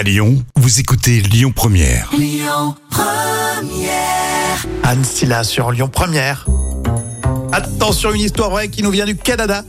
À Lyon, vous écoutez Lyon Première. Anne Silla sur Lyon Première. Attention, une histoire vraie qui nous vient du Canada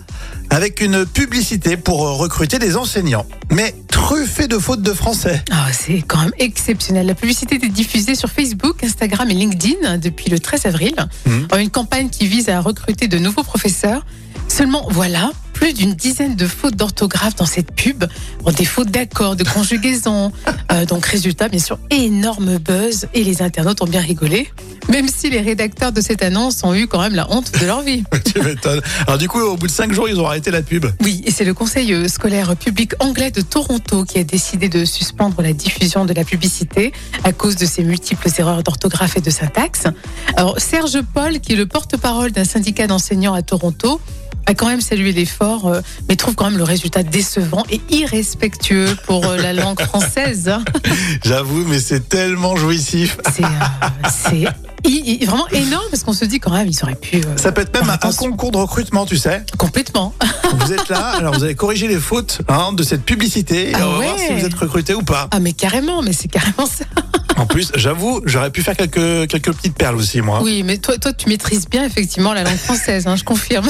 avec une publicité pour euh, recruter des enseignants. Mais truffée de fautes de français. Ah, c'est quand même exceptionnel. La publicité est diffusée sur Facebook, Instagram et LinkedIn depuis le 13 avril. Mhm. Une campagne qui vise à recruter de nouveaux professeurs. Seulement, voilà, plus d'une dizaine de fautes d'orthographe dans cette pub. Bon, des fautes d'accord, de conjugaison. Euh, donc, résultat, bien sûr, énorme buzz et les internautes ont bien rigolé. Même si les rédacteurs de cette annonce ont eu quand même la honte de leur vie. tu m'étonnes. Alors du coup, au bout de cinq jours, ils ont arrêté la pub. Oui, et c'est le Conseil scolaire public anglais de Toronto qui a décidé de suspendre la diffusion de la publicité à cause de ces multiples erreurs d'orthographe et de syntaxe. Alors, Serge Paul, qui est le porte-parole d'un syndicat d'enseignants à Toronto, a quand même salué l'effort, euh, mais trouve quand même le résultat décevant et irrespectueux pour euh, la langue française. hein. J'avoue, mais c'est tellement jouissif. C'est euh, vraiment énorme parce qu'on se dit quand même, ils auraient pu. euh, Ça peut être même un, concours de recrutement, tu sais. Complètement. Vous êtes là, alors vous allez corriger les fautes hein, de cette publicité. et Ah on va voir ouais. si vous êtes recruté ou pas. Ah, mais carrément, mais c'est carrément ça. En plus, j'avoue, j'aurais pu faire quelques, quelques petites perles aussi, moi. Oui, mais toi, toi, tu maîtrises bien effectivement la langue française, hein, je confirme.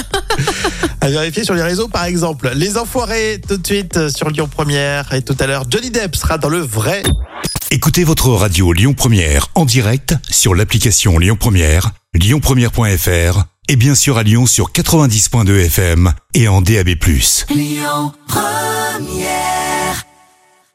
À vérifier sur les réseaux, par exemple. Les enfoirés, tout de suite euh, sur Lyon Première. Et tout à l'heure, Johnny Depp sera dans le vrai. Écoutez votre radio Lyon Première en direct sur l'application Lyon Première, lyonpremière.fr et bien sûr à Lyon sur 90.2 FM et en DAB+. Lyon Première